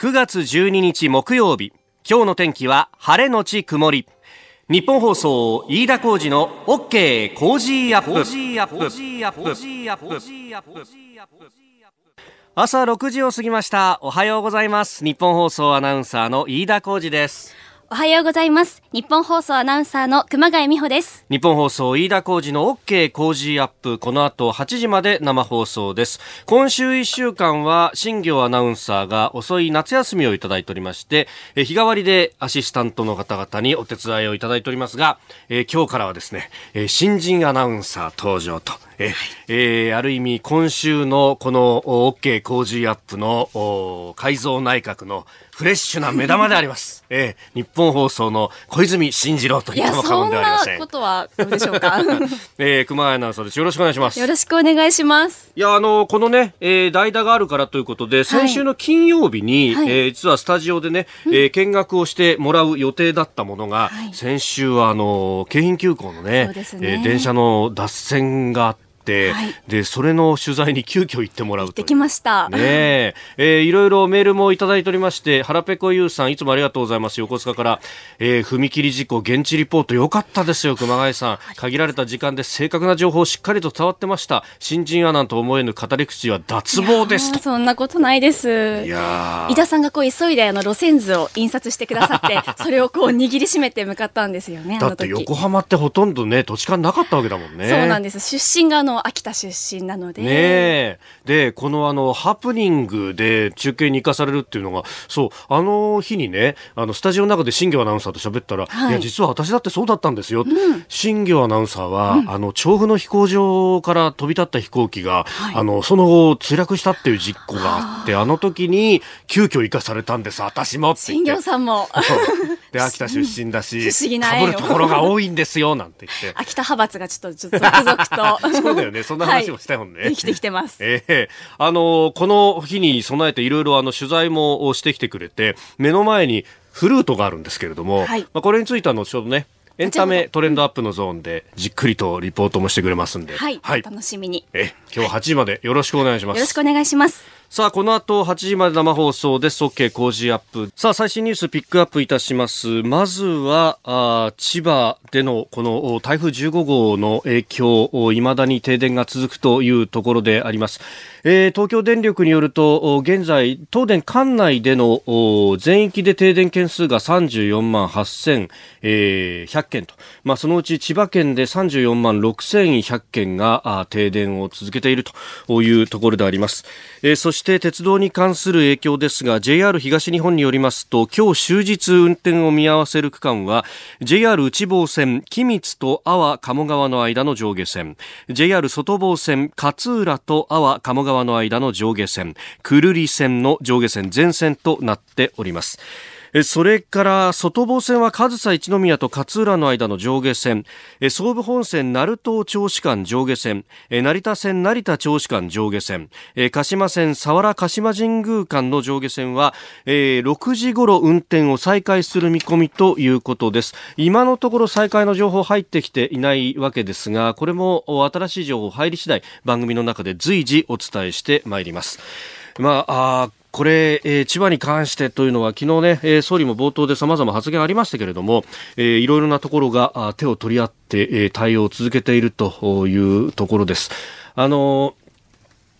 9月12日木曜日。今日の天気は晴れのち曇り。ニッポン放送飯田浩司の OK Cozy up。朝6時を過ぎました。おはようございます。ニッポン放送アナウンサーの飯田浩司ですおはようございます。ニッポン放送アナウンサーの熊谷実帆です。ニッポン放送飯田浩司の OK Cozy up。この後8時まで生放送です。今週1週間は新行アナウンサーが遅い夏休みをいただいておりまして、え日替わりでアシスタントの方々にお手伝いをいただいておりますが、え今日からはですね、え新人アナウンサー登場と。え、えー、ある意味今週のこの OK 工事アップの改造内閣のフレッシュな目玉であります。えー、日本放送の小泉進次郎と言っても過言ではありません。そんなことはどうでしょうか。えー、熊谷アナウンサーです。よろしくお願いします。よろしくお願いします。いや、あの、このね、えー、代打があるからということで、先週の金曜日に、はい、えー、実はスタジオでね、えー、見学をしてもらう予定だったものが、はい、先週は、あの、京浜急行のね、ねえー、電車の脱線があって、、はい、でそれの取材に急遽行ってもらうとできました。ねえ。えー、いろいろメールもいただいておりまして腹ペコユーさんいつもありがとうございます。横須賀から、えー、踏切事故現地リポートよかったですよ。熊谷さん。限られた時間で正確な情報しっかりと伝わってました。新人アナと思えぬ語り口は脱帽ですそんなことないです。いや井田さんがこう急いであの路線図を印刷してくださって それをこう握りしめて向かったんですよねだって横浜ってほとんどね土地勘なかったわけだもんね。そうなんです。出身があの秋田出身なので。ねで、このあの、ハプニングで中継に行かされるっていうのが、そう、あの日にね、あの、スタジオの中で新業アナウンサーと喋ったら、はい、いや、実は私だってそうだったんですよ。うん、新業アナウンサーは、うん、あの、調布の飛行場から飛び立った飛行機が、はい、あの、その後、墜落したっていう実行があって、あの時に、急遽行かされたんです、私もって新業さんも。で、秋田出身だし、不思議な被るところが多いんですよ、なんて言って。秋田派閥がちょっと、続々と。だよね、そんな話もしたいもんね。はい、きてきてます。ええー、あのー、この日に備えていろいろあの取材もしてきてくれて、目の前にフルートがあるんですけれども、はい、まあこれについては後ほどね、エンタメトレンドアップのゾーンでじっくりとリポートもしてくれますんで、はい、はい、楽しみに。え、今日8時までよろしくお願いします。よろしくお願いします。さあ、この後8時まで生放送です。OK 工事アップ。さあ、最新ニュースピックアップいたします。まずは、あ千葉でのこの台風15号の影響、未だに停電が続くというところであります。えー、東京電力によると、現在、東電管内での全域で停電件数が34万8100、えー、件と。まあ、そのうち千葉県で34万6100件が停電を続けているというところであります。えー、そして鉄道に関する影響ですが JR 東日本によりますと今日終日運転を見合わせる区間は JR 内房線君津と阿波鴨川の間の上下線 JR 外房線勝浦と阿波鴨川川の間の上下線久留里線の上下線全線となっております。それから外房線は上総一宮と勝浦の間の上下線。総武本線鳴門銚子間上下線。成田線成田銚子間上下線。鹿島線佐原鹿島神宮間の上下線は6時ごろ運転を再開する見込みということです。今のところ再開の情報入ってきていないわけですがこれも新しい情報入り次第番組の中で随時お伝えしてまいります。まあこれ、えー、千葉に関してというのは昨日ね、えー、総理も冒頭で様々発言ありましたけれども、えー、いろいろなところが手を取り合って、えー、対応を続けているというところです。あの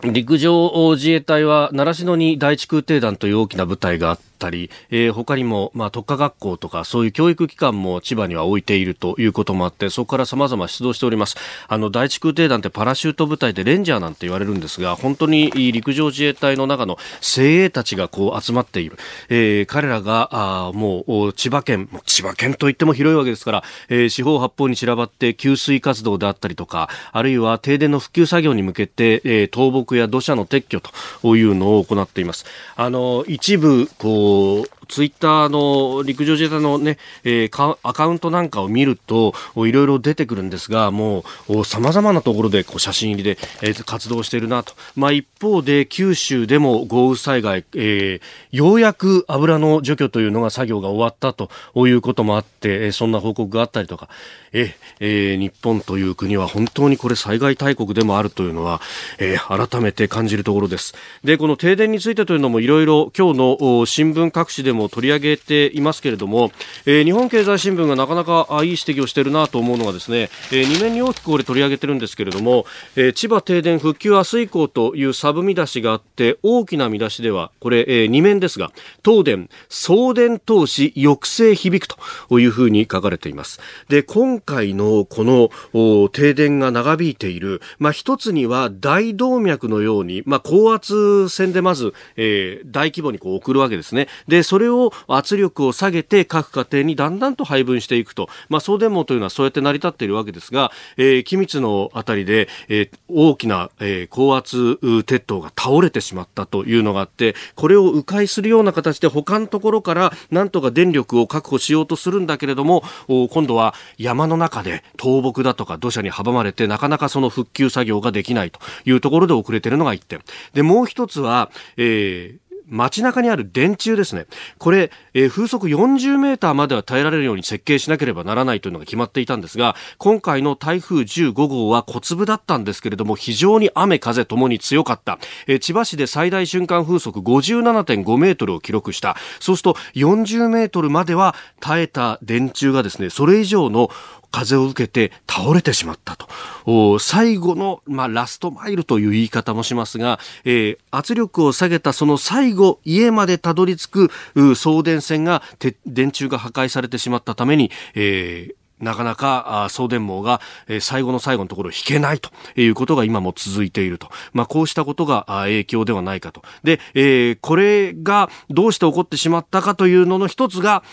陸上自衛隊は習志野に第一空挺団という大きな部隊があっったり、えー、他にも、まあ、特化学校とかそういう教育機関も千葉には置いているということもあってそこから様々出動しております。あの第一空挺団ってパラシュート部隊でレンジャーなんて言われるんですが本当に陸上自衛隊の中の精鋭たちがこう集まっている、えー、彼らがあもう千葉県千葉県といっても広いわけですから、えー、四方八方に散らばって給水活動であったりとかあるいは停電の復旧作業に向けて、えー、倒木や土砂の撤去というのを行っています。あの一部こう people ツイッターの陸上自衛隊のね、えー、アカウントなんかを見ると、いろいろ出てくるんですが、もう、様々なところでこう写真入りで、えー、活動しているなと。まあ一方で、九州でも豪雨災害、えー、ようやく油の除去というのが作業が終わったということもあって、えそんな報告があったりとか、ええー、日本という国は本当にこれ災害大国でもあるというのは、えー、改めて感じるところです。で、この停電についてというのもいろいろ今日の新聞各紙でも取り上げていますけれども、えー、日本経済新聞がなかなかあいい指摘をしているなと思うのがですね、えー、2面に大きくこれ取り上げてるんですけれども、えー、千葉停電復旧明日以降というサブ見出しがあって大きな見出しではこれ、えー、2面ですが東電送電投資抑制響くというふうに書かれています。で今回のこの停電が長引いている、まあ、一つには大動脈のように、まあ、高圧線でまず、えー、大規模にこう送るわけですね。でそれれを圧力を下げて各家庭にだんだんと配分していくと、まあ、送電網というのはそうやって成り立っているわけですが、えー、君津のあたりで、えー、大きな、えー、高圧鉄塔が倒れてしまったというのがあってこれを迂回するような形で他のところからなんとか電力を確保しようとするんだけれども今度は山の中で倒木だとか土砂に阻まれてなかなかその復旧作業ができないというところで遅れているのが1点。でもう一つは、えー街中にある電柱ですね。これ、えー、風速40メーターまでは耐えられるように設計しなければならないというのが決まっていたんですが、今回の台風15号は小粒だったんですけれども、非常に雨風ともに強かった。えー、千葉市で最大瞬間風速57.5メートルを記録した。そうすると40メートルまでは耐えた電柱がですね、それ以上の風を受けて倒れてしまったと。最後の、まあ、ラストマイルという言い方もしますが、えー、圧力を下げたその最後、家までたどり着く送電線が、電柱が破壊されてしまったために、えーなかなか送電網が最後の最後のところを引けないということが今も続いていると。まあ、こうしたことが影響ではないかと。で、えー、これがどうして起こってしまったかというのの一つが、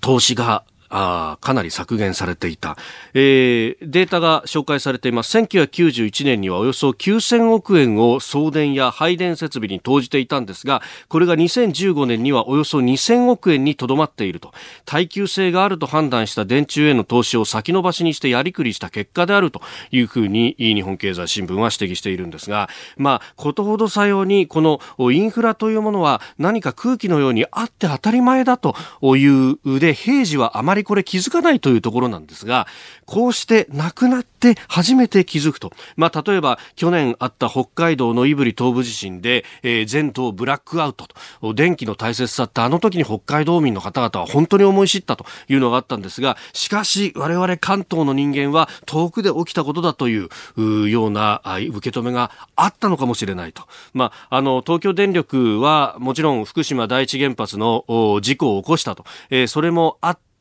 投資があかなり削減されていた、えー、データが紹介されています。1991年にはおよそ9000億円を送電や配電設備に投じていたんですがこれが2015年にはおよそ2000億円にとどまっていると。耐久性があると判断した電柱への投資を先延ばしにしてやりくりした結果であるというふうに日本経済新聞は指摘しているんですがまあことほどさようにこのインフラというものは何か空気のようにあって当たり前だというで平時はあまりこれ気づかないというところなんですが、こうして亡くなって初めて気づくと。まあ、例えば去年あった北海道の胆振東部地震で、えー、全島ブラックアウトと、電気の大切さってあの時に北海道民の方々は本当に思い知ったというのがあったんですが、しかし我々関東の人間は遠くで起きたことだというような受け止めがあったのかもしれないと。まあ、あの、東京電力はもちろん福島第一原発の事故を起こしたと、えー、それもあって、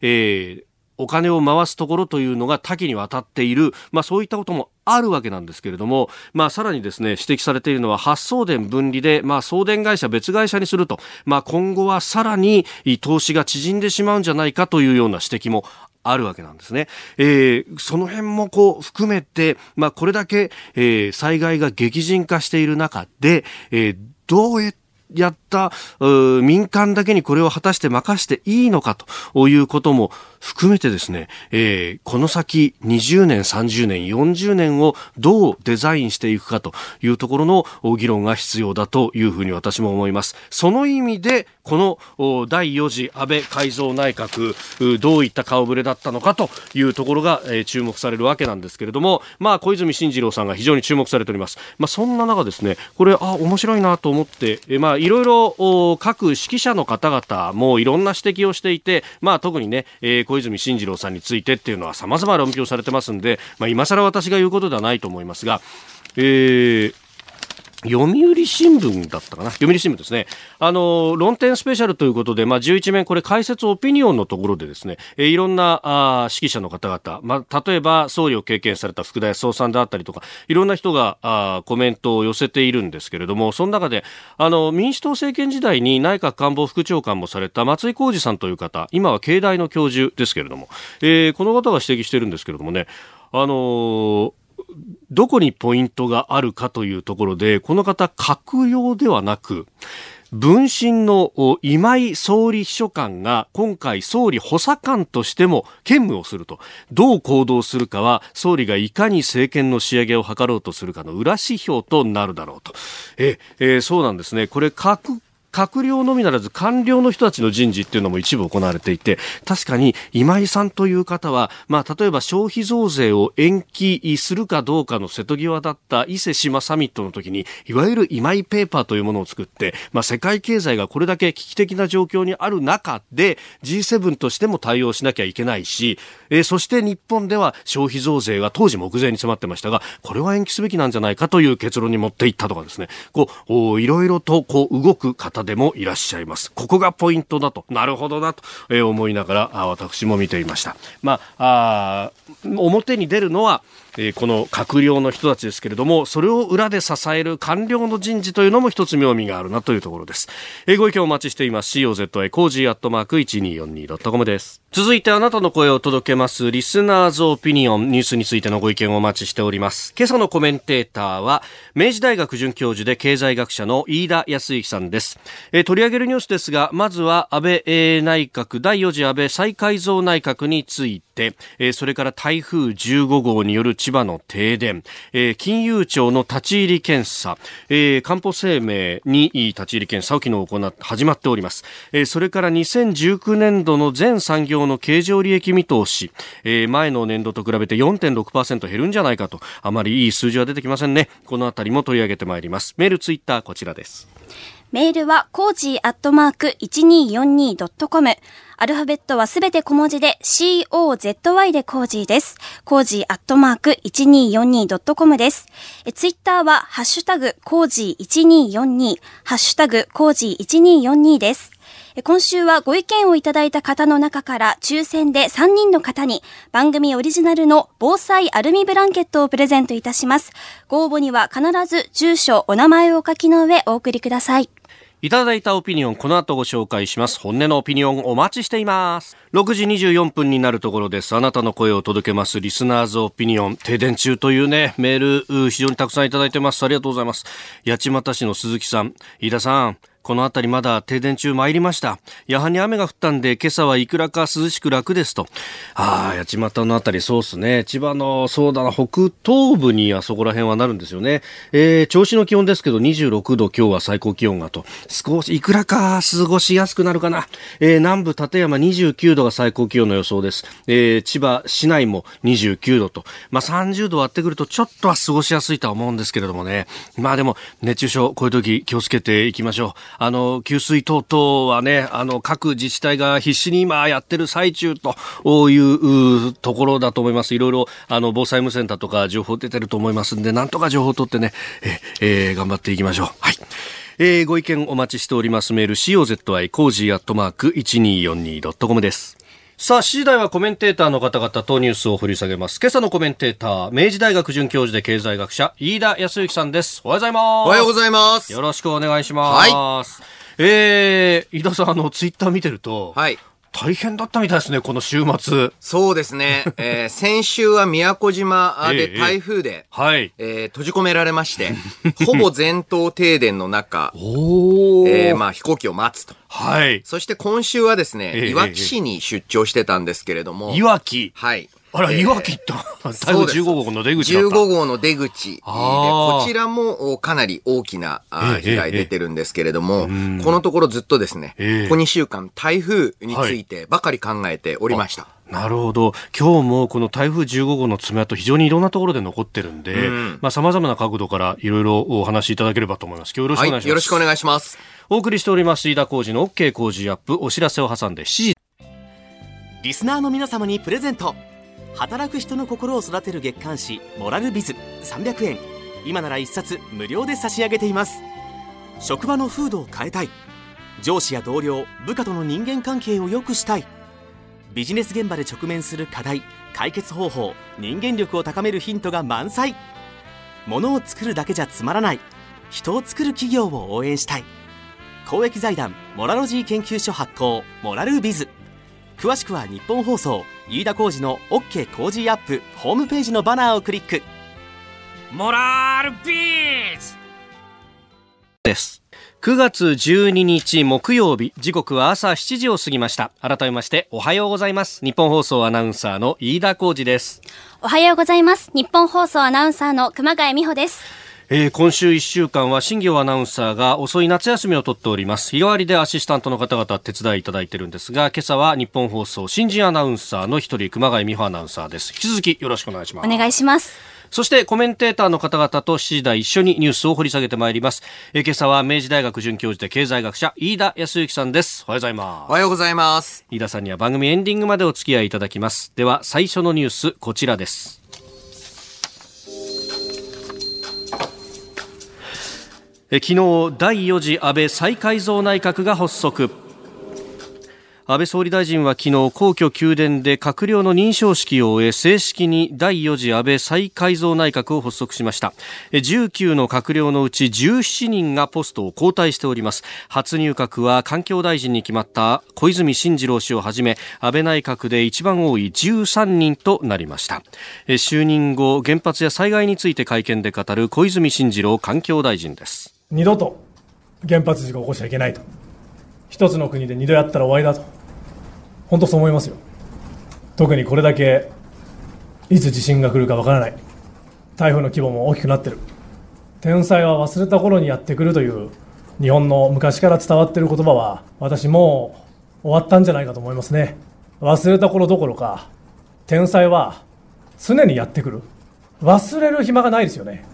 えー、お金を回すところというのが多岐にわたっている、まあそういったこともあるわけなんですけれども、まあさらにですね、指摘されているのは発送電分離で、まあ送電会社別会社にすると、まあ今後はさらに投資が縮んでしまうんじゃないかというような指摘もあるわけなんですね。えー、その辺もこう含めて、まあこれだけ、えー、災害が激甚化している中で、えー、どうやってった民間だけにこれを果たして任していいのかということも含めてですね、えー、この先20年、30年、40年をどうデザインしていくかというところの議論が必要だというふうに私も思います。その意味で、この第4次安倍改造内閣、どういった顔ぶれだったのかというところが、えー、注目されるわけなんですけれども、まあ、小泉進次郎さんが非常に注目されております。まあ、そんな中ですね、これ、あ、面白いなと思って、えー、まあ、いろいろ各指揮者の方々もいろんな指摘をしていて、まあ、特にね、えー小泉進次郎さんについてっていうのは様々論評されてますんで、まあ、今更私が言うことではないと思いますが、えー、読売新聞だったかな？読売新聞ですね。あの、論点スペシャルということで、まあ、11面、これ解説オピニオンのところでですね、え、いろんな、あ指揮者の方々、まあ、例えば、総理を経験された福田康夫さんであったりとか、いろんな人が、あコメントを寄せているんですけれども、その中で、あの、民主党政権時代に内閣官房副長官もされた松井浩二さんという方、今は経大の教授ですけれども、えー、この方が指摘してるんですけれどもね、あのーどこにポイントがあるかというところで、この方、閣僚ではなく、分身の今井総理秘書官が今回総理補佐官としても兼務をすると。どう行動するかは総理がいかに政権の仕上げを図ろうとするかの裏指標となるだろうと。え、えー、そうなんですね。これ各閣僚のみならず官僚の人たちの人事っていうのも一部行われていて、確かに今井さんという方は、まあ、例えば消費増税を延期するかどうかの瀬戸際だった伊勢志摩サミットの時に、いわゆる今井ペーパーというものを作って、まあ、世界経済がこれだけ危機的な状況にある中で、G7 としても対応しなきゃいけないし、えー、そして日本では消費増税が当時目前に迫ってましたが、これは延期すべきなんじゃないかという結論に持っていったとかですね、こう、いろいろとこう動く方でもいらっしゃいます。ここがポイントだと、なるほどなと、え思いながら、あ私も見ていました。まあ、あ表に出るのは、えー、この閣僚の人たちですけれども、それを裏で支える官僚の人事というのも一つ妙味があるなというところです。えー、ご意見お待ちしています。COZY コージーアットマーク 1242.com です。続いてあなたの声を届けますリスナーズオピニオンニュースについてのご意見をお待ちしております。今朝のコメンテーターは明治大学准教授で経済学者の飯田泰之さんです。えー、取り上げるニュースですが、まずは安倍、えー、内閣第4次安倍再改造内閣について、えー、それから台風15号による千葉の停電、えー、金融庁の立ち入り検査、えー、官保生命に立ち入り検査を昨日行っ始まっております。えー、それから2019年度の全産業の経常利益見通し、えー、前の年度と比べて4.6%減るんじゃないかと、あまりいい数字は出てきませんね。このあたりも取り上げてまいります。メール、ツイッター、こちらです。メールは、コージーアットマーク 1242.com。アルファベットはすべて小文字で COZY でコージーです。コージーアットマーク 1242.com です。ツイッターは、ハッシュタグコージー1242、ハッシュタグコージー1242です。今週はご意見をいただいた方の中から抽選で3人の方に番組オリジナルの防災アルミブランケットをプレゼントいたします。ご応募には必ず住所、お名前をお書きの上お送りください。いただいたオピニオン、この後ご紹介します。本音のオピニオンお待ちしています。6時24分になるところです。あなたの声を届けます。リスナーズオピニオン、停電中というね、メール、非常にたくさんいただいてます。ありがとうございます。八街市の鈴木さん、飯田さん、この辺りまだ停電中参りました。やはり雨が降ったんで、今朝はいくらか涼しく楽ですと。ああ、八街の辺りそうっすね。千葉の、そうだな、北東部にあそこら辺はなるんですよね。えー、銚子の気温ですけど、26度今日は最高気温がと。少し、いくらか過ごしやすくなるかな。えー、南部立山29度が最高気温の予想です。えー、千葉市内も29度と。まあ、30度割ってくるとちょっとは過ごしやすいとは思うんですけれどもね。まあでも、熱中症、こういう時気をつけていきましょう。あの、給水等々はね、あの、各自治体が必死に今やってる最中というところだと思います。いろいろ、あの、防災無線だとか情報出てると思いますんで、なんとか情報を取ってね、え、えー、頑張っていきましょう。はい。えー、ご意見お待ちしております。メール、COZY コージーアットマーク 1242.com です。さあ、7時台はコメンテーターの方々とニュースを掘り下げます。今朝のコメンテーター、明治大学准教授で経済学者、飯田泰之さんです。おはようございます。おはようございます。よろしくお願いします。はい。えー、飯田さん、あの、ツイッター見てると、はい。大変だったみたいですね、この週末。そうですね。えー、先週は宮古島で台風で、ええはい。えー、閉じ込められまして、ほぼ全島停電の中、おえー、まあ飛行機を待つと。はい。そして今週はですね、え、いわき市に出張してたんですけれども。いわき？はい。あら、いわきった台風15号の出口だった。15号の出口で、こちらもかなり大きな被害出てるんですけれども、このところずっとですね、ここ2週間台風についてばかり考えておりました。なるほど。今日もこの台風15号の爪痕、非常にいろんなところで残ってるんで、うん、まあ様々な角度からいろいろお話しいただければと思います。今日よろしくお願いします。はい、よろしくお願いします。お送りしております、飯田浩二の OK 工事アップ、お知らせを挟んで7時。リスナーの皆様にプレゼント。働く人の心を育てる月刊誌「モラルビズ」300円今なら1冊無料で差し上げています職場の風土を変えたい上司や同僚部下との人間関係を良くしたいビジネス現場で直面する課題解決方法人間力を高めるヒントが満載。物を作るだけじゃつまらない。人を作る企業を応援したい。公益財団モラロジー研究所発行モラルビズ。詳しくは日本放送飯田浩二の OK 工事アップホームページのバナーをクリック。モラルビズ!です9月12日木曜日時刻は朝7時を過ぎました。改めましておはようございます。日本放送アナウンサーの飯田浩二です。おはようございます。日本放送アナウンサーの熊谷美穂です。えー、今週1週間は新業アナウンサーが遅い夏休みを取っております。日替わりでアシスタントの方々手伝いいただいてるんですが今朝は日本放送新人アナウンサーの一人熊谷美穂アナウンサーです。引き続きよろしくお願いします。お願いしますそしてコメンテーターの方々と7時台一緒にニュースを掘り下げてまいります。え今朝は明治大学准教授で経済学者、飯田康之さんです。おはようございます。おはようございます。飯田さんには番組エンディングまでお付き合いいただきます。では最初のニュース、こちらです。え昨日、第4次安倍再改造内閣が発足。安倍総理大臣は昨日皇居宮殿で閣僚の認証式を終え正式に第4次安倍再改造内閣を発足しました。19の閣僚のうち17人がポストを交代しております。初入閣は環境大臣に決まった小泉進次郎氏をはじめ安倍内閣で一番多い13人となりました。就任後原発や災害について会見で語る小泉進次郎環境大臣です。二度と原発事故を起こしちゃいけないと。一つの国で二度やったら終わりだと。本当そう思いますよ。特にこれだけいつ地震が来るかわからない。台風の規模も大きくなってる。天才は忘れた頃にやってくるという日本の昔から伝わってる言葉は私もう終わったんじゃないかと思いますね。忘れた頃どころか天才は常にやってくる。忘れる暇がないですよね。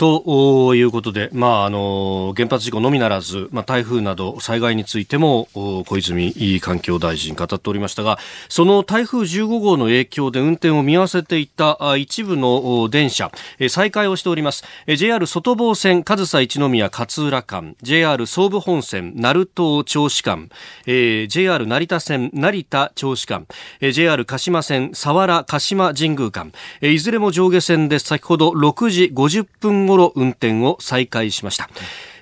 ということで、まあ、あの原発事故のみならず、まあ、台風など災害についても小泉環境大臣語っておりましたがその台風15号の影響で運転を見合わせていた一部の電車再開をしております。JR 外房線上総一宮勝浦間 JR 総武本線鳴門銚子間 JR 成田線成田銚子間 JR 鹿島線佐原鹿島神宮間いずれも上下線で先ほど6時50分ごろ運転を再開しました。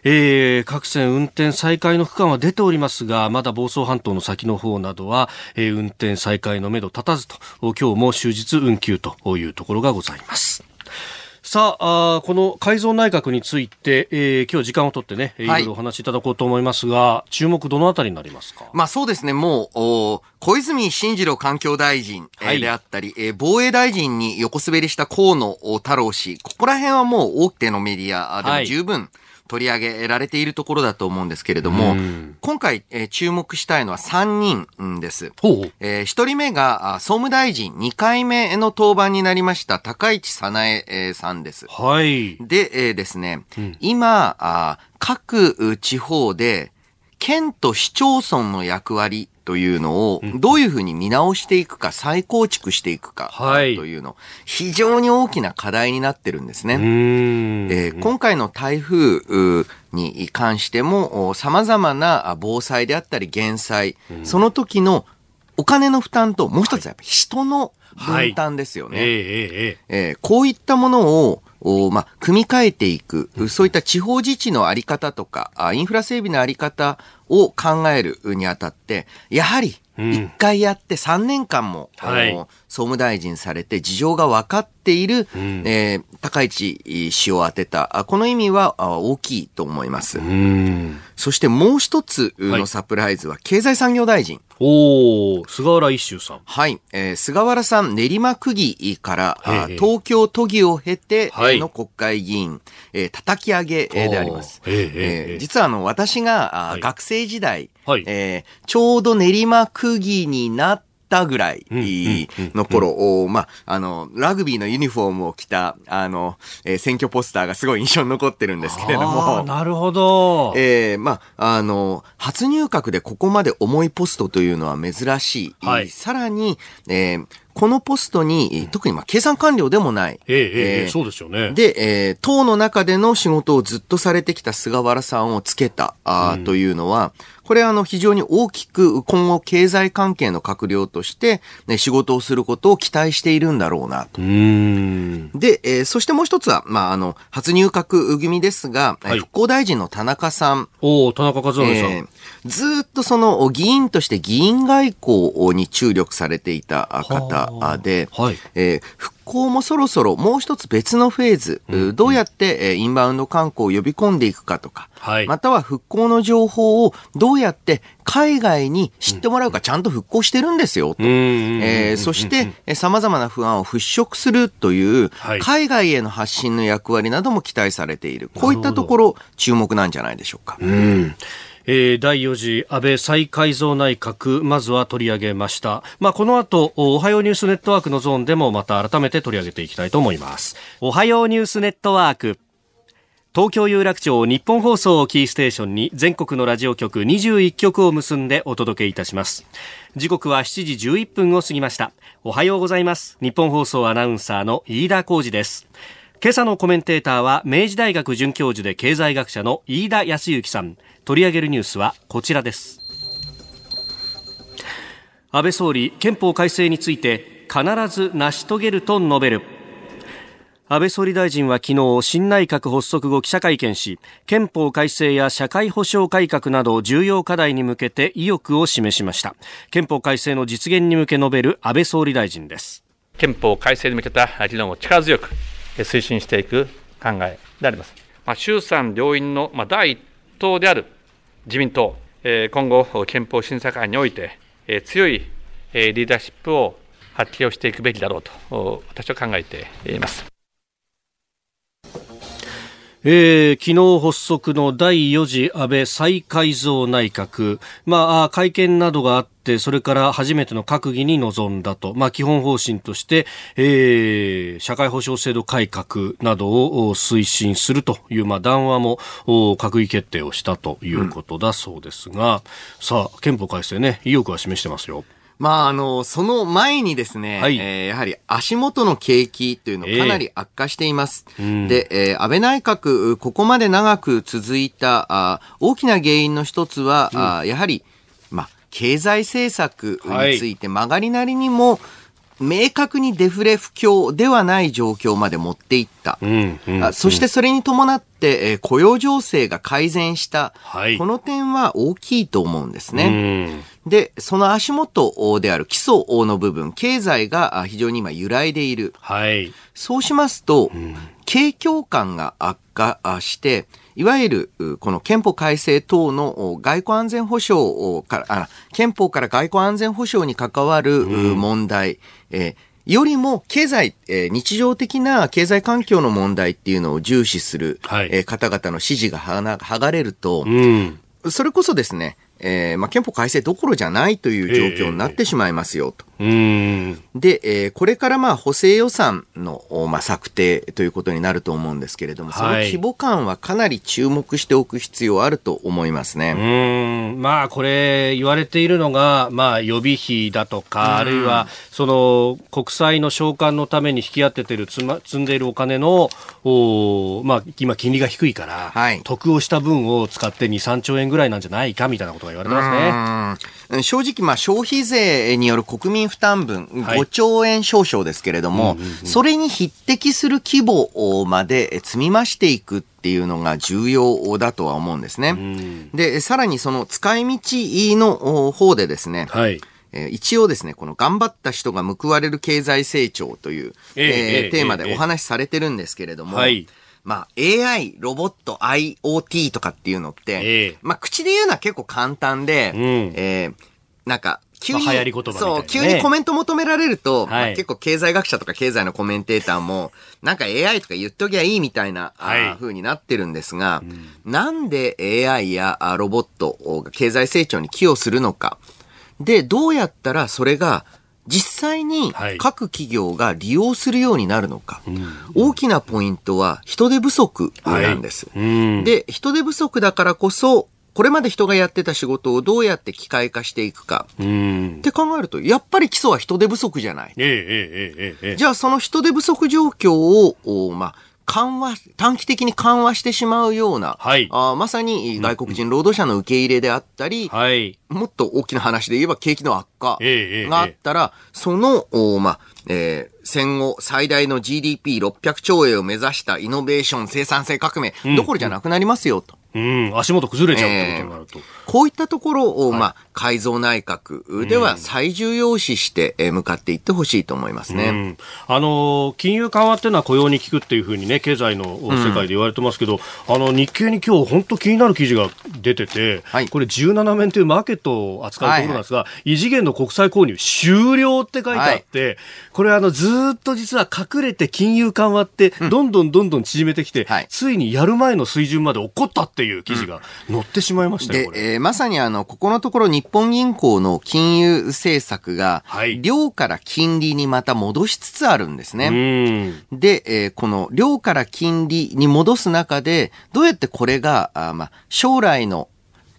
えー、各線運転再開の区間は出ておりますが、まだ房総半島の先の方などは、えー、運転再開のめど立たずと、今日も終日運休というところがございます。さああ、この改造内閣について、えー、今日時間を取ってね、い。ろいろお話しいただこうと思いますが、注目どのあたりになりますか？まあそうですね、もう、お小泉進次郎環境大臣、はい、であったり、えー、防衛大臣に横滑りした河野太郎氏、ここら辺はもう大手のメディアでも十分、はい取り上げられているところだと思うんですけれども、今回、えー、注目したいのは3人です。えー、1人目が総務大臣2回目の登板になりました高市早苗さんです。はい。で、えー、ですね、うん、今あ、各地方で県と市町村の役割というのを、どういうふうに見直していくか、再構築していくか、というの、非常に大きな課題になってるんですね。えー、今回の台風に関しても、様々な防災であったり減災、その時のお金の負担と、もう一つはやっぱ人の分担ですよね。えこういったものを、を、まあ、組み替えていく、そういった地方自治のあり方とか、インフラ整備のあり方を考えるにあたって、やはり、一回やって3年間も、はい、総務大臣されて事情が分かっている、うん、えー、高市氏を当てた、この意味は大きいと思います。そしてもう一つのサプライズは経済産業大臣。お菅原一秀さん。はい。えー、菅原さん、練馬区議から、東京都議を経て、はい、の国会議員、えー、叩き上げであります。えー、実はあの、私が、はい、学生時代、はい、えー、ちょうど練馬区議になって、たぐらいの頃、まあ、あの、ラグビーのユニフォームを着た、あの、えー、選挙ポスターがすごい印象に残ってるんですけれども。なるほど。えー、まあ、あの、初入閣でここまで重いポストというのは珍しい。はい、さらに、えー、このポストに、特にまあ計算官僚でもない。えええー、そうですよね。で、えー、党の中での仕事をずっとされてきた菅原さんをつけた、あ、うん、というのは、これはあの非常に大きく今後経済関係の閣僚として、ね、仕事をすることを期待しているんだろうなと。で、えー、そしてもう一つは、まあ、あの、初入閣組ですが、はい、復興大臣の田中さん。お田中和則さん。えー、ずっとその議員として議員外交に注力されていた方で、はい、えー、復興もそろそろもう一つ別のフェーズ、うん、どうやってインバウンド観光を呼び込んでいくかとか、はい、または復興の情報をどうやって海外に知ってもらうかちゃんと復興してるんですよと。えー、そして、様々な不安を払拭するという、海外への発信の役割なども期待されている。こういったところ、注目なんじゃないでしょうか。うんえー、第4次安倍再改造内閣、まずは取り上げました。まあ、この後、おはようニュースネットワークのゾーンでもまた改めて取り上げていきたいと思います。おはようニュースネットワーク。東京有楽町日本放送をキーステーションに全国のラジオ局21局を結んでお届けいたします。時刻は7時11分を過ぎました。おはようございます。日本放送アナウンサーの飯田浩二です。今朝のコメンテーターは明治大学准教授で経済学者の飯田康之さん。取り上げるニュースはこちらです。安倍総理憲法改正について必ず成し遂げると述べる。安倍総理大臣は昨日新内閣発足後記者会見し憲法改正や社会保障改革など重要課題に向けて意欲を示しました。憲法改正の実現に向け述べる安倍総理大臣です。憲法改正に向けた議論を力強く推進していく考えであります、まあ、衆参両院の第一党である自民党、今後、憲法審査会において、強いリーダーシップを発揮をしていくべきだろうと、私は考えています。えー、昨日発足の第4次安倍再改造内閣、まあ、会見などがあって、それから初めての閣議に臨んだと、まあ、基本方針として、えー、社会保障制度改革などを推進するという、まあ、談話も閣議決定をしたということだそうですが、うん、さあ、憲法改正ね、意欲は示してますよ。まあ、あの、その前にですね、はい、えー、やはり足元の景気というのかなり悪化しています。えー、で、えー、安倍内閣、ここまで長く続いたあ大きな原因の一つは、うん、あやはり、まあ、経済政策について曲がりなりにも、はい明確にデフレ不況ではない状況まで持っていった。うんうんうん、そしてそれに伴って、えー、雇用情勢が改善した、はい、この点は大きいと思うんですね。で、その足元である基礎の部分、経済が非常に今揺らいでいる。はい、そうしますと、うん、景況感が悪化して、いわゆる、この憲法改正等の外交安全保障から、憲法から外交安全保障に関わる問題、うん、えー、よりも経済、えー、日常的な経済環境の問題っていうのを重視する、はい、えー、方々の支持が剥がれると、うん、それこそですね、えーまあ、憲法改正どころじゃないという状況になってしまいますよと。えー、で、えー、これからまあ補正予算の、まあ、策定ということになると思うんですけれども、その規模感はかなり注目しておく必要あると思いますね。うん。まあ、これ言われているのが、まあ、予備費だとか、あるいはその国債の償還のために引き当ててるつ、ま、積んでいるお金のお、まあ、今金利が低いから、はい、得をした分を使って2、3兆円ぐらいなんじゃないかみたいなことが言われてますね。正直、まあ、消費税による国民負担分、5兆円少々ですけれども、それに匹敵する規模まで積み増していくっていうのが重要だとは思うんですね。で、さらにその使い道の方でですね、はい。一応ですね、この頑張った人が報われる経済成長という、えー、テーマでお話しされてるんですけれども、はいまあ、AI、ロボット、IoT とかっていうのって、えー、まあ、口で言うのは結構簡単で、うん、えー、なんか、急に、まあ、流行り言葉、ね、そう、急にコメント求められると、はい、まあ、結構経済学者とか経済のコメンテーターも、なんか AI とか言っときゃいいみたいな、はい、風になってるんですが、うん、なんで AI やロボットが経済成長に寄与するのか。で、どうやったらそれが実際に各企業が利用するようになるのか、はい、大きなポイントは人手不足なんです、はい、で、人手不足だからこそ、これまで人がやってた仕事をどうやって機械化していくか。って考えると、やっぱり基礎は人手不足じゃない。ええええ、じゃあその人手不足状況を、まあ、緩和、短期的に緩和してしまうような、はい、あまさに外国人労働者の受け入れであったり、はい、もっと大きな話で言えば景気の悪化があったら、えその、まあ、えー、戦後最大の GDP600 兆円を目指したイノベーション生産性革命、どころじゃなくなりますよと。うん、足元崩れちゃうってことになると。えー、こういったところを、はい、まあ、改造内閣では最重要視して向かっていってほしいと思いますね、うん、あの金融緩和っていうのは雇用に効くっていうふうにね経済の世界で言われてますけど、うん、あの日経に今日本当気になる記事が出てて、はい、これ17面というマーケットを扱うところなんですが、はい。はい、異次元の国債購入終了って書いてあって、はい、これあのずっと実は隠れて金融緩和ってどんどんどんどん縮めてきて、うん、ついにやる前の水準まで起こったっていう記事が載ってしまいましたよ、で、えー、まさにあのここのところ日本銀行の金融政策が、量から金利にまた戻しつつあるんですね。で、えー、この量から金利に戻す中で、どうやってこれが、あまあ、将来の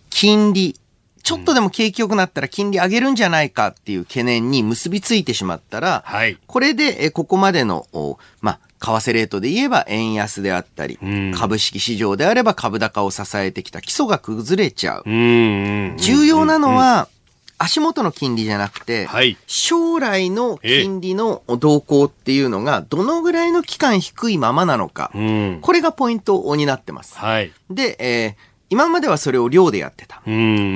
金利、ちょっとでも景気良くなったら金利上げるんじゃないかっていう懸念に結びついてしまったら、はい、これで、えここまでの、まあ、為替レートで言えば円安であったり、株式市場であれば株高を支えてきた基礎が崩れちゃう。重要なのは、足元の金利じゃなくて、はい、将来の金利の動向っていうのが、どのぐらいの期間低いままなのか、これがポイントになってます。はい、で、えー今まではそれを量でやってた。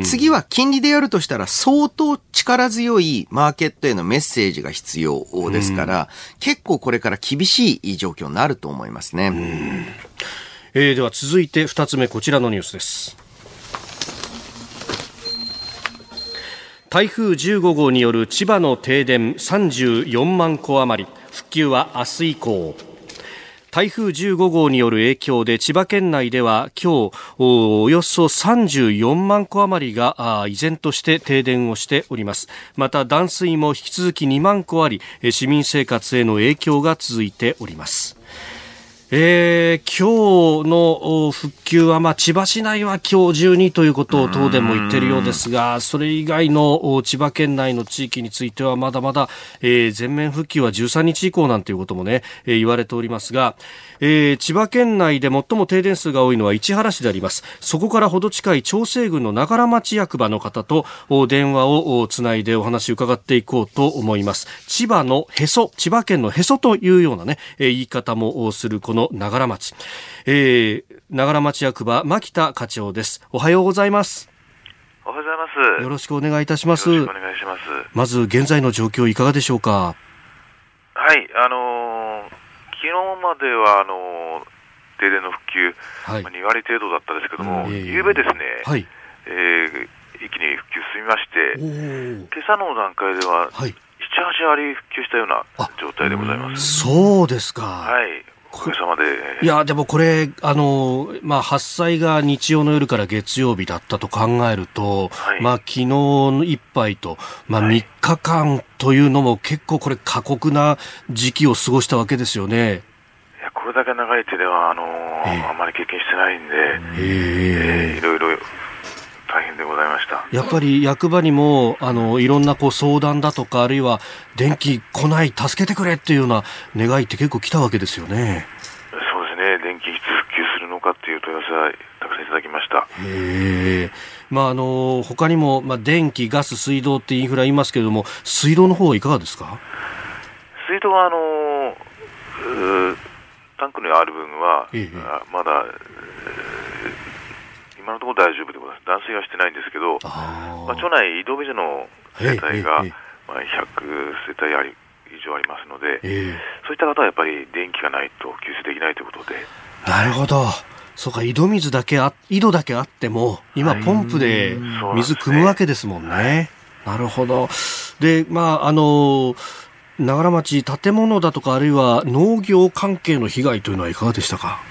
次は金利でやるとしたら相当力強いマーケットへのメッセージが必要ですから、結構これから厳しい状況になると思いますね。えー、では続いて2つ目こちらのニュースです。台風15号による千葉の停電34万戸余り復旧は明日以降台風15号による影響で千葉県内では今日およそ34万戸余りが依然として停電をしております。また断水も引き続き2万戸あり市民生活への影響が続いております。えー、今日の復旧は、まあ、千葉市内は今日中にということを東電も言っているようですが、それ以外の千葉県内の地域については、まだまだ、えー、全面復旧は13日以降なんていうこともね、えー、言われておりますが、えー、千葉県内で最も停電数が多いのは市原市であります。そこからほど近い長生郡の長良町役場の方と電話をつないでお話を伺っていこうと思います。千葉のへそ千葉県のへそというようなね、言い方もするこの長良町、えー、長良町役場牧田課長です。おはようございます。おはようございます。よろしくお願いいたします。お願いします。まず現在の状況いかがでしょうか？はいあのー昨日まではあの停電の復旧、はい、2割程度だったんですけども、えー、夕べですね、はい、えー、一気に復旧進みまして、今朝の段階では、はい、7、8割復旧したような状態でございます。そうですか。はい。おかげさまで。いや、でもこれ、あの、まあ、発災が日曜の夜から月曜日だったと考えると、はい、まあ、昨日の一杯と、まあ、3日間というのも結構これ過酷な時期を過ごしたわけですよね。いや、これだけ長い手では、あのー、あまり経験してないんで、えー、いろいろ大変でございました。やっぱり役場にもあのいろんなこう相談だとかあるいは電気来ない助けてくれっていうような願いって結構来たわけですよね。そうですね。電気いつ復旧するのかっていう問い合わせはたくさんいただきました。へえ。まああの他にも、まあ、電気ガス水道ってインフラ言いますけれども水道の方はいかがですか？水道はあのタンクにある分は、ええ、まだ、今のところ大丈夫でございます。断水はしてないんですけど、まあ、町内移動水の世帯が、まあ、100世帯あり以上ありますので、そういった方はやっぱり電気がないと給水できないということで。なるほど。そうか、井戸水だけあ、井戸だけあっても、今ポンプで水汲むわけですもんね。ねなるほど。で、まあ、あの、長良町、建物だとか、あるいは農業関係の被害というのはいかがでしたか？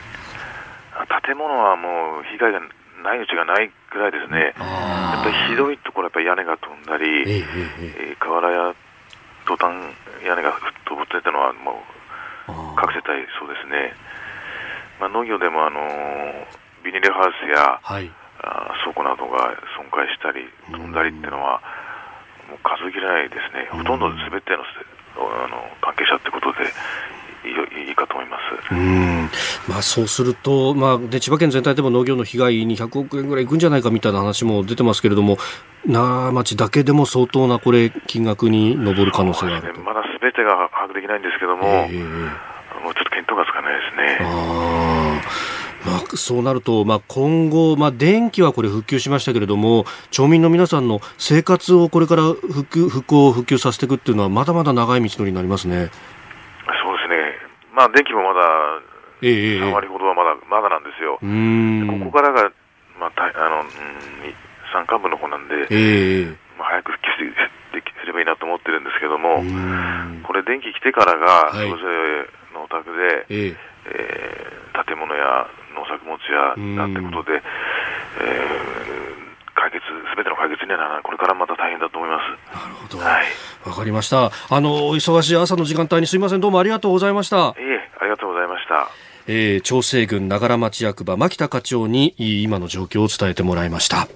建物はもう被害がないうちがないぐらいですね、やっぱりひどいところ、やっぱり屋根が飛んだり、えええ瓦やトタン屋根が飛ぶってたのは、もう各世帯そうですね、まあ、農業でもあのビニールハウスや、はい、あ倉庫などが損壊したり、飛んだりっていうのは、もう数えきれないですね、ほとんどすべてのあの関係者ってことでいいかと思います。うんまあ、そうすると、まあで、千葉県全体でも農業の被害に100億円ぐらいいくんじゃないかみたいな話も出てますけれども、奈良町だけでも相当なこれ金額に上る可能性がある、ね、まだすべてが把握できないんですけども、えー、もうちょっと見当がつかないですね。あまあ、そうなると、まあ、今後、まあ、電気はこれ復旧しましたけれども町民の皆さんの生活をこれから復旧復興復旧させていくっていうのはまだまだ長い道のりになりますね。まあ、電気もまだ3割ほどはまだまだなんですよ。ここからが、まあ、たあの、うん、山間部の方なんで、えー、まあ、早く復旧すればいいなと思ってるんですけども、これ電気来てからが、それぞれのお宅で、えー、えー、建物や農作物やなんてことで、えー、解決、すべての解決にはならない、これからまた大変だと思います。なるほど。はい。わかりました。あの、お忙しい朝の時間帯にすみません。どうもありがとうございました。いえ、ありがとうございました。えー、調整軍長良町役場牧田課長に今の状況を伝えてもらいました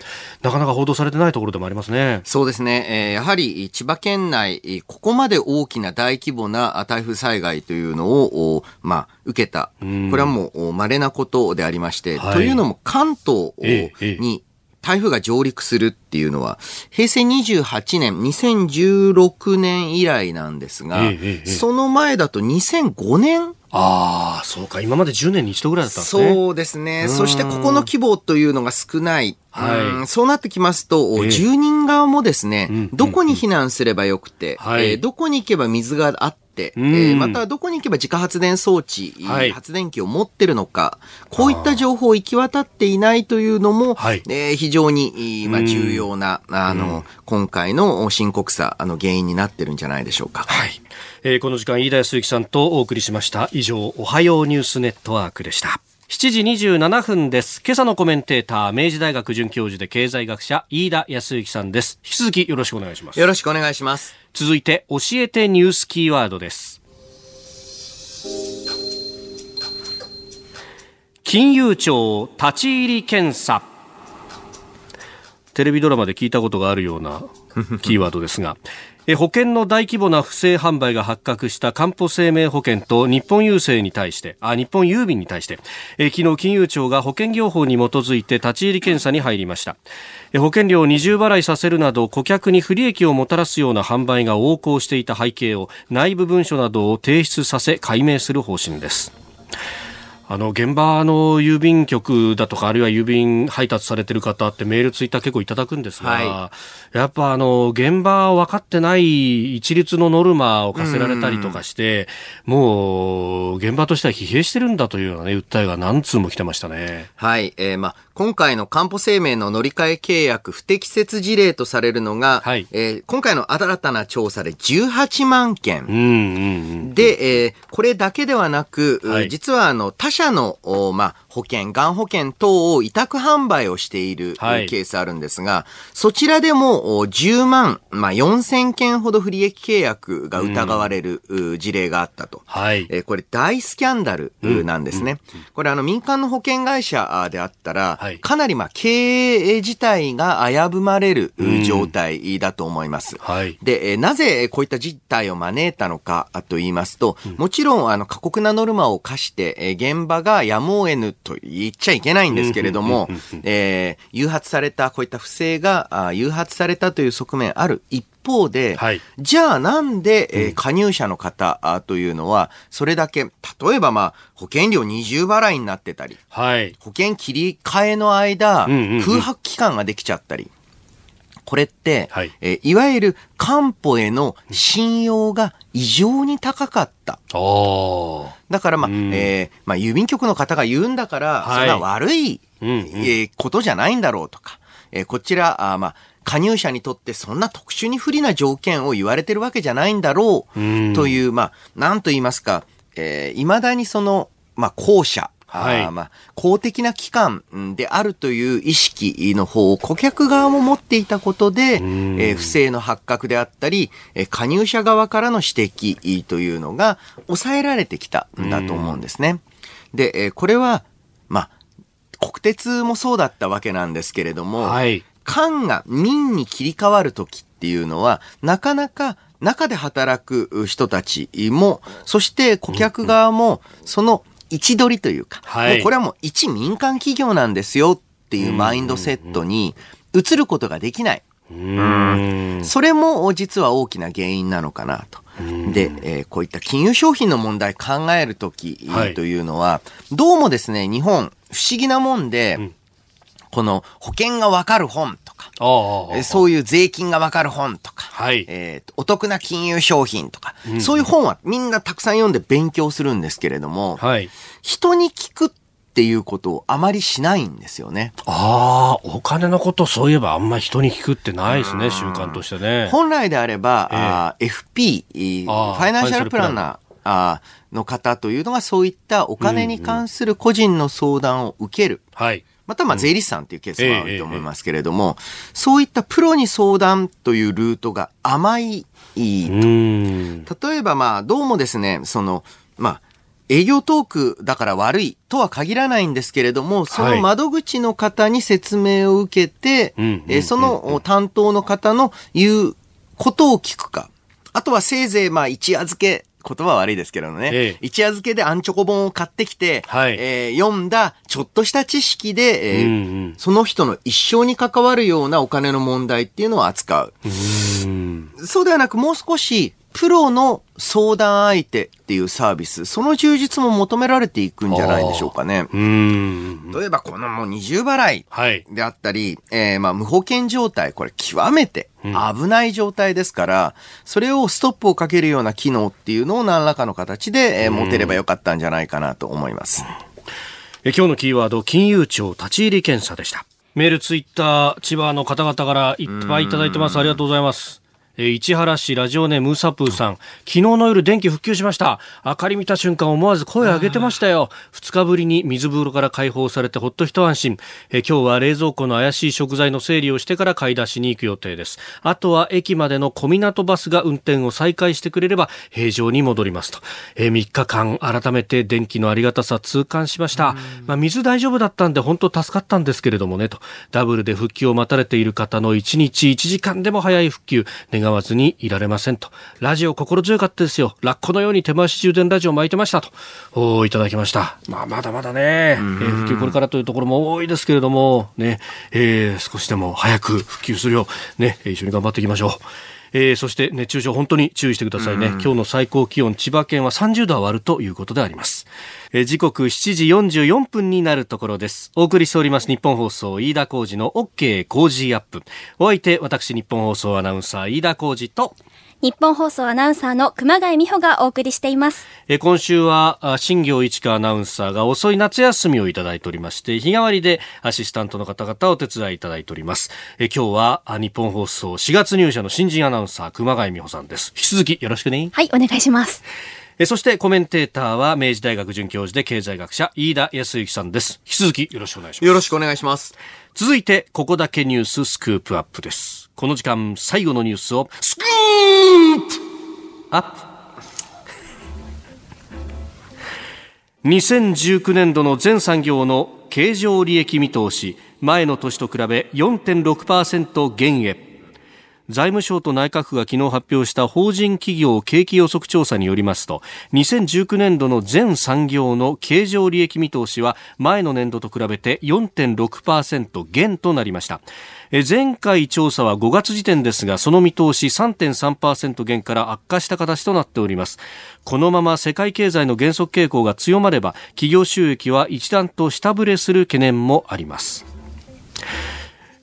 なかなか報道されてないところでもありますねそうですね、えー、やはり千葉県内ここまで大きな大規模な台風災害というのを、まあ、受けたこれはもう稀なことでありまして、はい、というのも関東に台風が上陸するっていうのは、平成28年、2016年以来なんですが、えええ、その前だと2005年ああ、そうか。今まで10年に一度ぐらいだったんですね。そうですね。そしてここの規模というのが少ない。はい、そうなってきますと、えー、住人側もですね、うんどこに避難すればよくて、はい、えー、どこに行けば水があって、えー、またどこに行けば自家発電装置、はい、発電機を持ってるのか、こういった情報を行き渡っていないというのも、はい、えー、非常に、まあ、重要な、あの、今回の深刻さ、あの、原因になってるんじゃないでしょうか。はい。えー、この時間、飯田康之さんとお送りしました。以上、おはようニュースネットワークでした。7時27分です。今朝のコメンテーター、明治大学准教授で経済学者、飯田康之さんです。引き続きよろしくお願いします。よろしくお願いします。続いて、教えてニュースキーワードです。金融庁立ち入り検査。テレビドラマで聞いたことがあるようなキーワードですが、保険の大規模な不正販売が発覚したかんぽ生命保険と日本郵政に対してあ日本郵便に対して昨日金融庁が保険業法に基づいて立ち入り検査に入りました。保険料を二重払いさせるなど顧客に不利益をもたらすような販売が横行していた背景を内部文書などを提出させ解明する方針です。あの現場の郵便局だとかあるいは郵便配達されてる方ってメールツイッター結構いただくんですが、はい、やっぱあの現場分かってない一律のノルマを課せられたりとかして、うもう現場としては疲弊してるんだというようなね訴えが何通も来てましたね。はい、えー、まあ今回のかんぽ生命の乗り換え契約不適切事例とされるのが、はい、えー、今回の新たな調査で18万件。うんうんうん、で、えー、これだけではなく、はい、実はあの他社の、まあ、保険、がん保険等を委託販売をしているケースあるんですが、はい、そちらでも10万、まあ、4000件ほど不利益契約が疑われる事例があったと。はい、えー、これ大スキャンダルなんですね。うん。うん、これあの民間の保険会社であったら、はい、かなりまあ経営自体が危ぶまれる状態だと思います。はい、で、なぜこういった事態を招いたのかと言いますと、もちろんあの過酷なノルマを課して、現場がやむを得ぬと言っちゃいけないんですけれども、えー、誘発された、こういった不正が誘発されたという側面ある一方で、はい、じゃあなんで、えー、加入者の方というのは、それだけ、例えばまあ、保険料二重払いになってたり、はい、保険切り替えの間、空白期間ができちゃったり、これって、はい。えー、いわゆる漢方への信用が異常に高かった。だからまあ、えー、まあ、郵便局の方が言うんだから、はい、そんな悪い、うんうん、えー、ことじゃないんだろうとか、えー、こちら、あまあ、加入者にとってそんな特殊に不利な条件を言われてるわけじゃないんだろうという、まあ、なんと言いますか、えー、未だにその、まあ、後者、はい、まあ、公的な機関であるという意識の方を顧客側も持っていたことで、えー、不正の発覚であったり、加入者側からの指摘というのが抑えられてきたんだと思うんですね。で、これは、まあ、国鉄もそうだったわけなんですけれども、はい、官が民に切り替わるときっていうのは、なかなか中で働く人たちも、そして顧客側も、その位置取りというか、はい、これはもう一民間企業なんですよっていうマインドセットに移ることができない。それも実は大きな原因なのかなと。で、えー、こういった金融商品の問題考えるときというのは、はい、どうもですね、日本、不思議なもんで、うん、この保険がわかる本とか、そういう税金がわかる本とか、はい、えー、お得な金融商品とか、うん、そういう本はみんなたくさん読んで勉強するんですけれども、はい、人に聞くっていうことをあまりしないんですよね。ああ、お金のことそういえばあんまり人に聞くってないですね、習慣としてね。本来であれば、えー、あ FP、ファイナンシャルプランナー、あの方というのがそういったお金に関する個人の相談を受ける。うんうん、はい。またまあ税理士さんっていうケースもあると思いますけれども、そういったプロに相談というルートが甘いと。例えばまあどうもですね、その、まあ営業トークだから悪いとは限らないんですけれども、その窓口の方に説明を受けて、えその担当の方の言うことを聞くか。あとはせいぜいまあ一預け言葉悪いですけどね、ええ、一夜漬けでアンチョコ本を買ってきて、はい、えー、読んだちょっとした知識で、えーうんうん、その人の一生に関わるようなお金の問題っていうのを扱う。うそうではなくもう少しプロの相談相手っていうサービス、その充実も求められていくんじゃないでしょうかね。例えばこのもう二重払いであったり、はい、えー、まあ無保険状態、これ極めて危ない状態ですから、それをストップをかけるような機能っていうのを何らかの形で、えー、持てればよかったんじゃないかなと思います。え今日のキーワード、金融庁立ち入り検査でした。メール、ツイッター、千葉の方々からいっぱいいただいてます。ありがとうございます。え市原市ラジオネームーサプーさん、昨日の夜電気復旧しました。明かり見た瞬間思わず声を上げてましたよ。二日ぶりに水風呂から解放されてほっと一安心。え今日は冷蔵庫の怪しい食材の整理をしてから買い出しに行く予定です。あとは駅までの小港バスが運転を再開してくれれば平常に戻りますと。え3日間改めて電気のありがたさ痛感しました。まあ、水大丈夫だったんで本当助かったんですけれどもねと。ダブルで復旧を待たれている方の1日1時間でも早い復旧願わずにいられませんと。ラジオ心強かったですよ。ラッコのように手回し充電ラジオ巻いてましたと。おいただきました。まあ、まだまだね、えー、復旧これからというところも多いですけれども、ね、えー、少しでも早く復旧するよう、ね、一緒に頑張っていきましょう。えー、そして熱中症本当に注意してくださいね。今日の最高気温、千葉県は30度は割るということであります。えー、時刻7時44分になるところです。お送りしております日本放送飯田浩二の OK 工事アップ。お相手、私日本放送アナウンサー飯田浩二と、日本放送アナウンサーの熊谷美穂がお送りしています。え今週は新業一華アナウンサーが遅い夏休みをいただいておりまして、日替わりでアシスタントの方々をお手伝いいただいております。え今日は日本放送4月入社の新人アナウンサー熊谷美穂さんです。引き続きよろしくね。はい、お願いします。えそしてコメンテーターは明治大学准教授で経済学者飯田康之さんです。引き続きよろしくお願いします。よろしくお願いします。続いて、ここだけニューススクープアップです。この時間、最後のニュースを、スクープ!アップ !2019 年度の全産業の経常利益見通し前の年と比べ4.6%減へ。財務省と内閣府が昨日発表した法人企業景気予測調査によりますと2019年度の全産業の経常利益見通しは前の年度と比べて4.6%減となりました。前回調査は5月時点ですがその見通し3.3%減から悪化した形となっております。このまま世界経済の減速傾向が強まれば企業収益は一段と下振れする懸念もあります。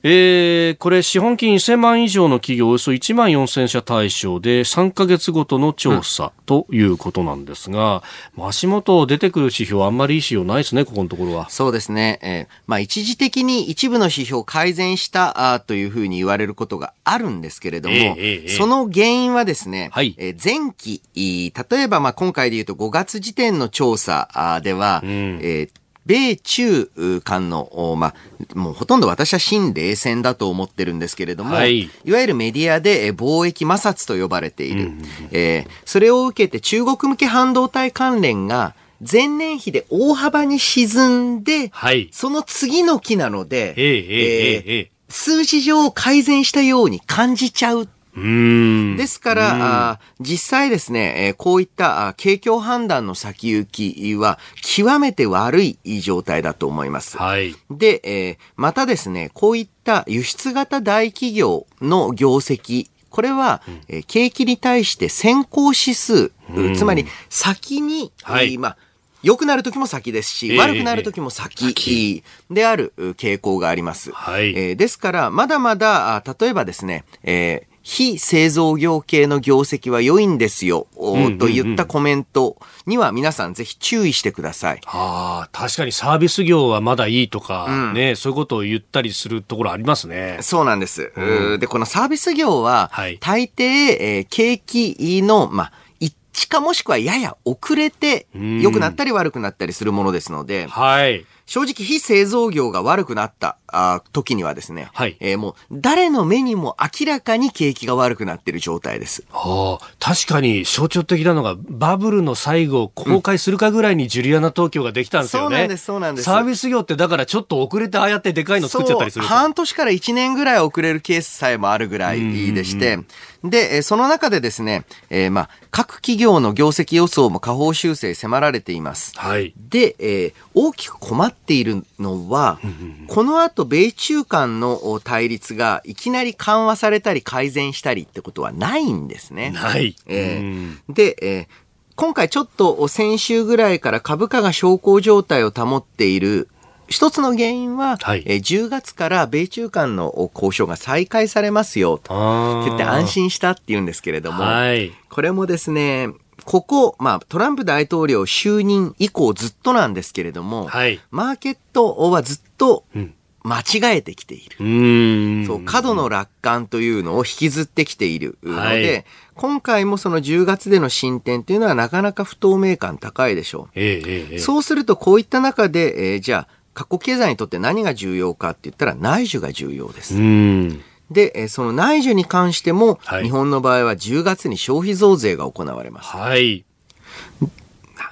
えー、これ資本金1000万以上の企業およそ1万4000社対象で3ヶ月ごとの調査ということなんですが、うん、足元出てくる指標あんまりいい指標ないですね、ここのところは。そうですね。えー、まあ一時的に一部の指標改善したあというふうに言われることがあるんですけれども、えーえー、その原因はですね、はい、えー、前期、例えばまあ今回で言うと5月時点の調査では、うん、えー米中間の、まあ、もうほとんど私は新冷戦だと思ってるんですけれども、はい、いわゆるメディアで貿易摩擦と呼ばれている、うん、えー、それを受けて中国向け半導体関連が前年比で大幅に沈んで、はい、その次の期なので、えー、えー、数字上改善したように感じちゃうですから、あ実際ですね、えー、こういった景況判断の先行きは極めて悪い状態だと思います。はい、で、えー、またですね、こういった輸出型大企業の業績これは、えー、景気に対して先行指数、つまり先に、はい、まあ、良くなる時も先ですし、えー、悪くなる時も先である傾向があります。はい、えー、ですから、まだまだ、例えばですね、えー非製造業系の業績は良いんですよ、と言ったコメントには皆さんぜひ注意してください。はあ、確かにサービス業はまだいいとか、うん、ね、そういうことを言ったりするところありますね。そうなんです。うん、で、このサービス業は、大抵、えー、景気の、まあ、一致かもしくはやや遅れて良くなったり悪くなったりするものですので、はい。正直非製造業が悪くなったあ時にはですね、はいえー、もう誰の目にも明らかに景気が悪くなっている状態です。はあ、確かに象徴的なのがバブルの最後公開するかぐらいにジュリアナ東京ができたんですよね。そうなんです、そうなんです。サービス業ってだからちょっと遅れてああやってでかいの作っちゃったりする半年から1年ぐらい遅れるケースさえもあるぐらいでして、で、その中でですね、えー、まあ、各企業の業績予想も下方修正迫られています。はい。で、えー、大きく困っているのは、この後、米中間の対立がいきなり緩和されたり改善したりってことはないんですね。ない。えー、で、えー、今回ちょっと先週ぐらいから株価が小康状態を保っている一つの原因は、はい、えー、10月から米中間の交渉が再開されますよと。言って安心したっていうんですけれども、はい、これもですね、ここ、まあ、トランプ大統領就任以降ずっとなんですけれども、はい、マーケットはずっと間違えてきている。うん、そう、過度の楽観というのを引きずってきているので、はい、今回もその10月での進展というのはなかなか不透明感高いでしょう。えーえー、そうするとこういった中で、えー、じゃあ、各国経済にとって何が重要かって言ったら内需が重要です。で、その内需に関しても、はい、日本の場合は10月に消費増税が行われます。はい。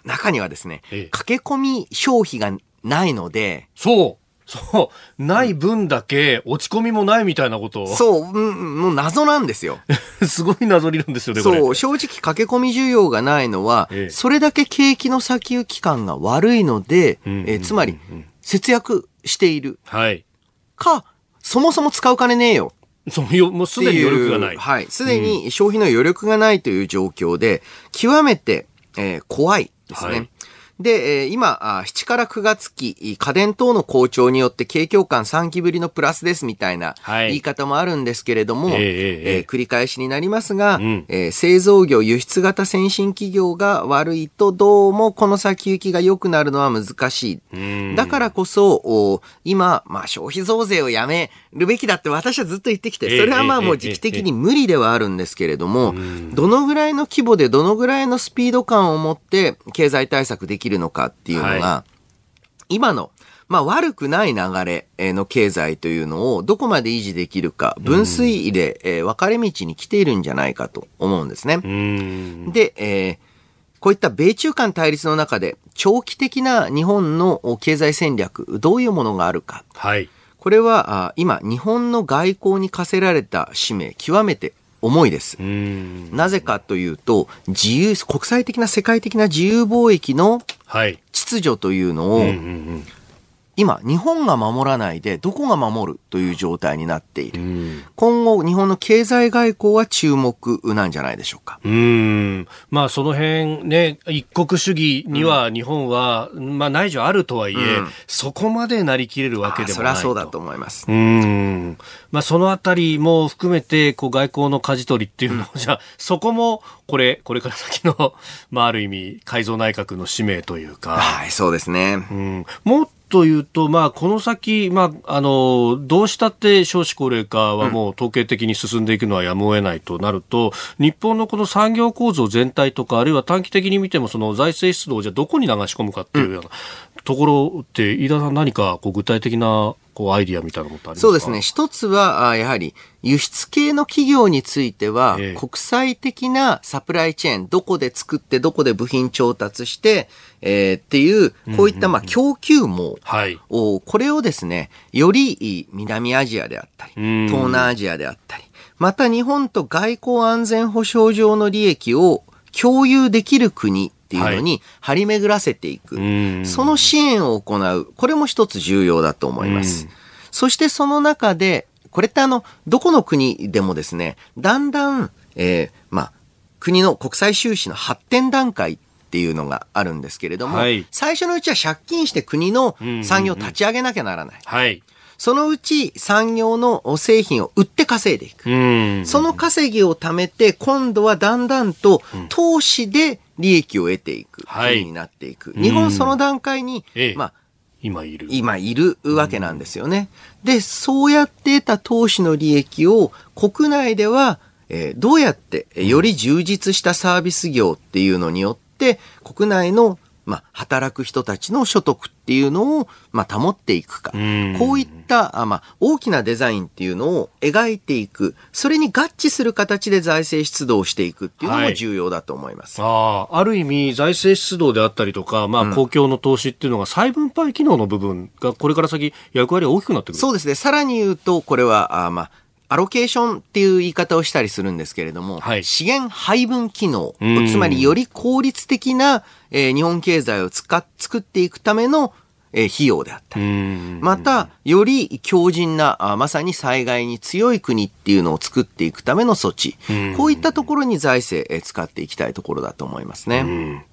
中にはですね、ええ、駆け込み消費がないので、そう。そう。ない分だけ落ち込みもないみたいなことそう、うん、もう謎なんですよ。すごい謎理論ですよね、そう、正直駆け込み需要がないのは、ええ、それだけ景気の先行き感が悪いので、えつまり、節約している。はい。か、そもそも使う金ねえよ。そうよ、もうすでに余力がない。はい。すでに消費の余力がないという状況で、極めて、えー、怖いですね。はいで、今、7から9月期、家電等の好調によって景況感3期ぶりのプラスですみたいな言い方もあるんですけれども、はい、えー、えー、繰り返しになりますが、うん、えー、製造業、輸出型先進企業が悪いと、どうもこの先行きが良くなるのは難しい。だからこそ、今、まあ、消費増税をやめるべきだって私はずっと言ってきて、それはまあもう時期的に無理ではあるんですけれども、どのぐらいの規模でどのぐらいのスピード感を持って経済対策できるのかっていうのが、はい、今のまあ悪くない流れの経済というのをどこまで維持できるか、分水位で、え分かれ道に来ているんじゃないかと思うんですね。で、えー、こういった米中間対立の中で長期的な日本の経済戦略、どういうものがあるか。はい。これは今、日本の外交に課せられた使命、極めて重いです。なぜかというと、自由、国際的な世界的な自由貿易の秩序というのを、今、日本が守らないで、どこが守るという状態になっている。今後、日本の経済外交は注目なんじゃないでしょうか。うん。まあ、その辺ね、一国主義には日本は、うん、まあ、内需あるとはいえ、うん、そこまでなりきれるわけでもないそりゃそうだと思います。うん。まあ、そのあたりも含めて、こう、外交の舵取りっていうのを、じゃあ、そこも、これ、これから先の、まあ、ある意味、改造内閣の使命というか。はい、そうですね。うん。もっというと、まあ、この先、まあ、あの、どうしたって少子高齢化はもう統計的に進んでいくのはやむを得ないとなると、うん、日本のこの産業構造全体とか、あるいは短期的に見ても、その財政出動をじゃどこに流し込むかっていうようなところって、飯田さん何かこう具体的なこうアイディアみたいなことありますか？そうですね。一つは、やはり、輸出系の企業については、え国際的なサプライチェーン、どこで作って、どこで部品調達して、えー、っていう、こういった、まあ、供給網を、これをですね、より南アジアであったり、東南アジアであったり、また日本と外交安全保障上の利益を共有できる国っていうのに張り巡らせていく、はい、その支援を行う、これも一つ重要だと思います。そしてその中で、これってあの、どこの国でもですね、だんだん、えー、まあ、国の国際収支の発展段階っていうのがあるんですけれども、はい、最初のうちは借金して国の産業を立ち上げなきゃならない。はい。そのうち産業の製品を売って稼いでいく。その稼ぎを貯めて、今度はだんだんと投資で利益を得ていく国になっていく。日本その段階に、まあ、今いる。今いるわけなんですよね。で、そうやって得た投資の利益を国内では、えー、どうやってより充実したサービス業っていうのによって、国内のまあ、働く人たちの所得っていうのを、まあ、保っていくか。こういった、あまあ、大きなデザインっていうのを描いていく。それに合致する形で財政出動していくっていうのも重要だと思います。はい、ああ、ある意味、財政出動であったりとか、まあ、公共の投資っていうのが再分配機能の部分が、これから先、役割が大きくなってくるそうですね。さらに言うと、これは、あまあ、アロケーションっていう言い方をしたりするんですけれども、はい、資源配分機能、つまりより効率的な、えー、日本経済を使っ作っていくための、えー、費用であったり、また、より強靭なあ、まさに災害に強い国っていうのを作っていくための措置、こういったところに財政、えー、使っていきたいところだと思いますね。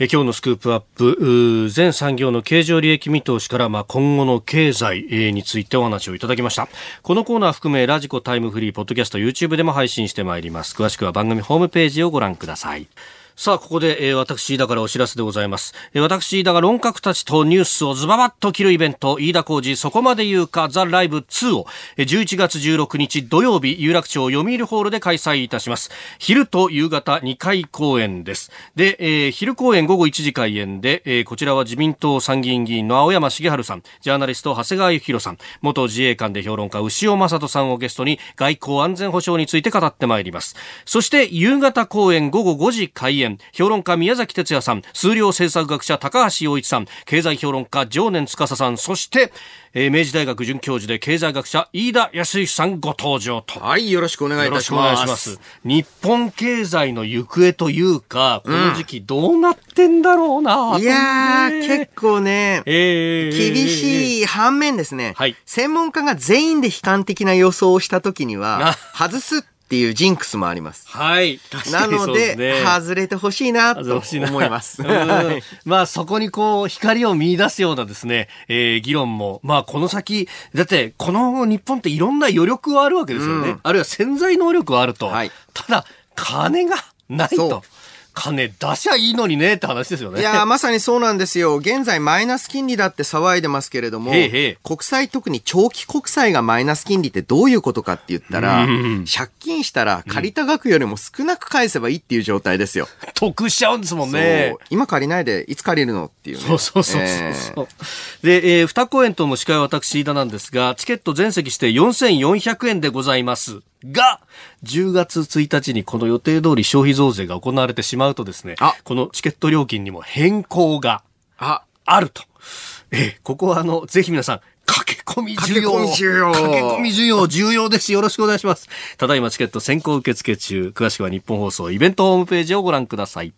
え今日のスクープアップ全産業の経常利益見通しから、まあ、今後の経済についてお話をいただきました。このコーナー含めラジコタイムフリーポッドキャスト YouTube でも配信してまいります。詳しくは番組ホームページをご覧ください。さあ、ここで、えー、私、飯田からお知らせでございます。えー、私、飯田が論客たちとニュースをズババッと切るイベント、飯田工事そこまで言うか、ザ・ライブ2を、えー、11月16日土曜日、有楽町読売ホールで開催いたします。昼と夕方2回公演です。で、えー、昼公演午後1時開演で、えー、こちらは自民党参議院議員の青山茂春さん、ジャーナリスト長谷川幸宏さん、元自衛官で評論家牛尾正人さんをゲストに外交安全保障について語ってまいります。そして、夕方公演午後5時開演、評論家宮崎哲也さん、数量政策学者高橋洋一さん、経済評論家常年司さん、そして、えー、明治大学准教授で経済学者飯田康之さんご登場と。はい、よろしくお願いいたします。ます。日本経済の行方というか、この時期どうなってんだろうな、うん、いやー、結構ね、えー、厳しい反面ですね、はい、専門家が全員で悲観的な予想をした時には、外すっていうジンクスもあります。はい。なので、ね、外れてほしいなと思います。まあそこにこう光を見出すようなですね、えー、議論も、まあこの先、だってこの日本っていろんな余力はあるわけですよね。うん、あるいは潜在能力はあると。はい、ただ、金がないと。金出しゃいいのにねって話ですよね。いや、まさにそうなんですよ。現在マイナス金利だって騒いでますけれども、へへ国債特に長期国債がマイナス金利ってどういうことかって言ったら、借金したら借りた額よりも少なく返せばいいっていう状態ですよ。得しちゃうんですもんね。今借りないでいつ借りるのっていうね。そうそうそうそう、えー、で、えー、二公演とも司会は私、飯田なんですが、チケット全席して4400円でございます。が、10月1日にこの予定通り消費増税が行われてしまうとですね、このチケット料金にも変更があると。えここはあの、ぜひ皆さん、駆け込み需要。駆け込み需要重要です。よろしくお願いします。ただいまチケット先行受付中。詳しくは日本放送イベントホームページをご覧ください。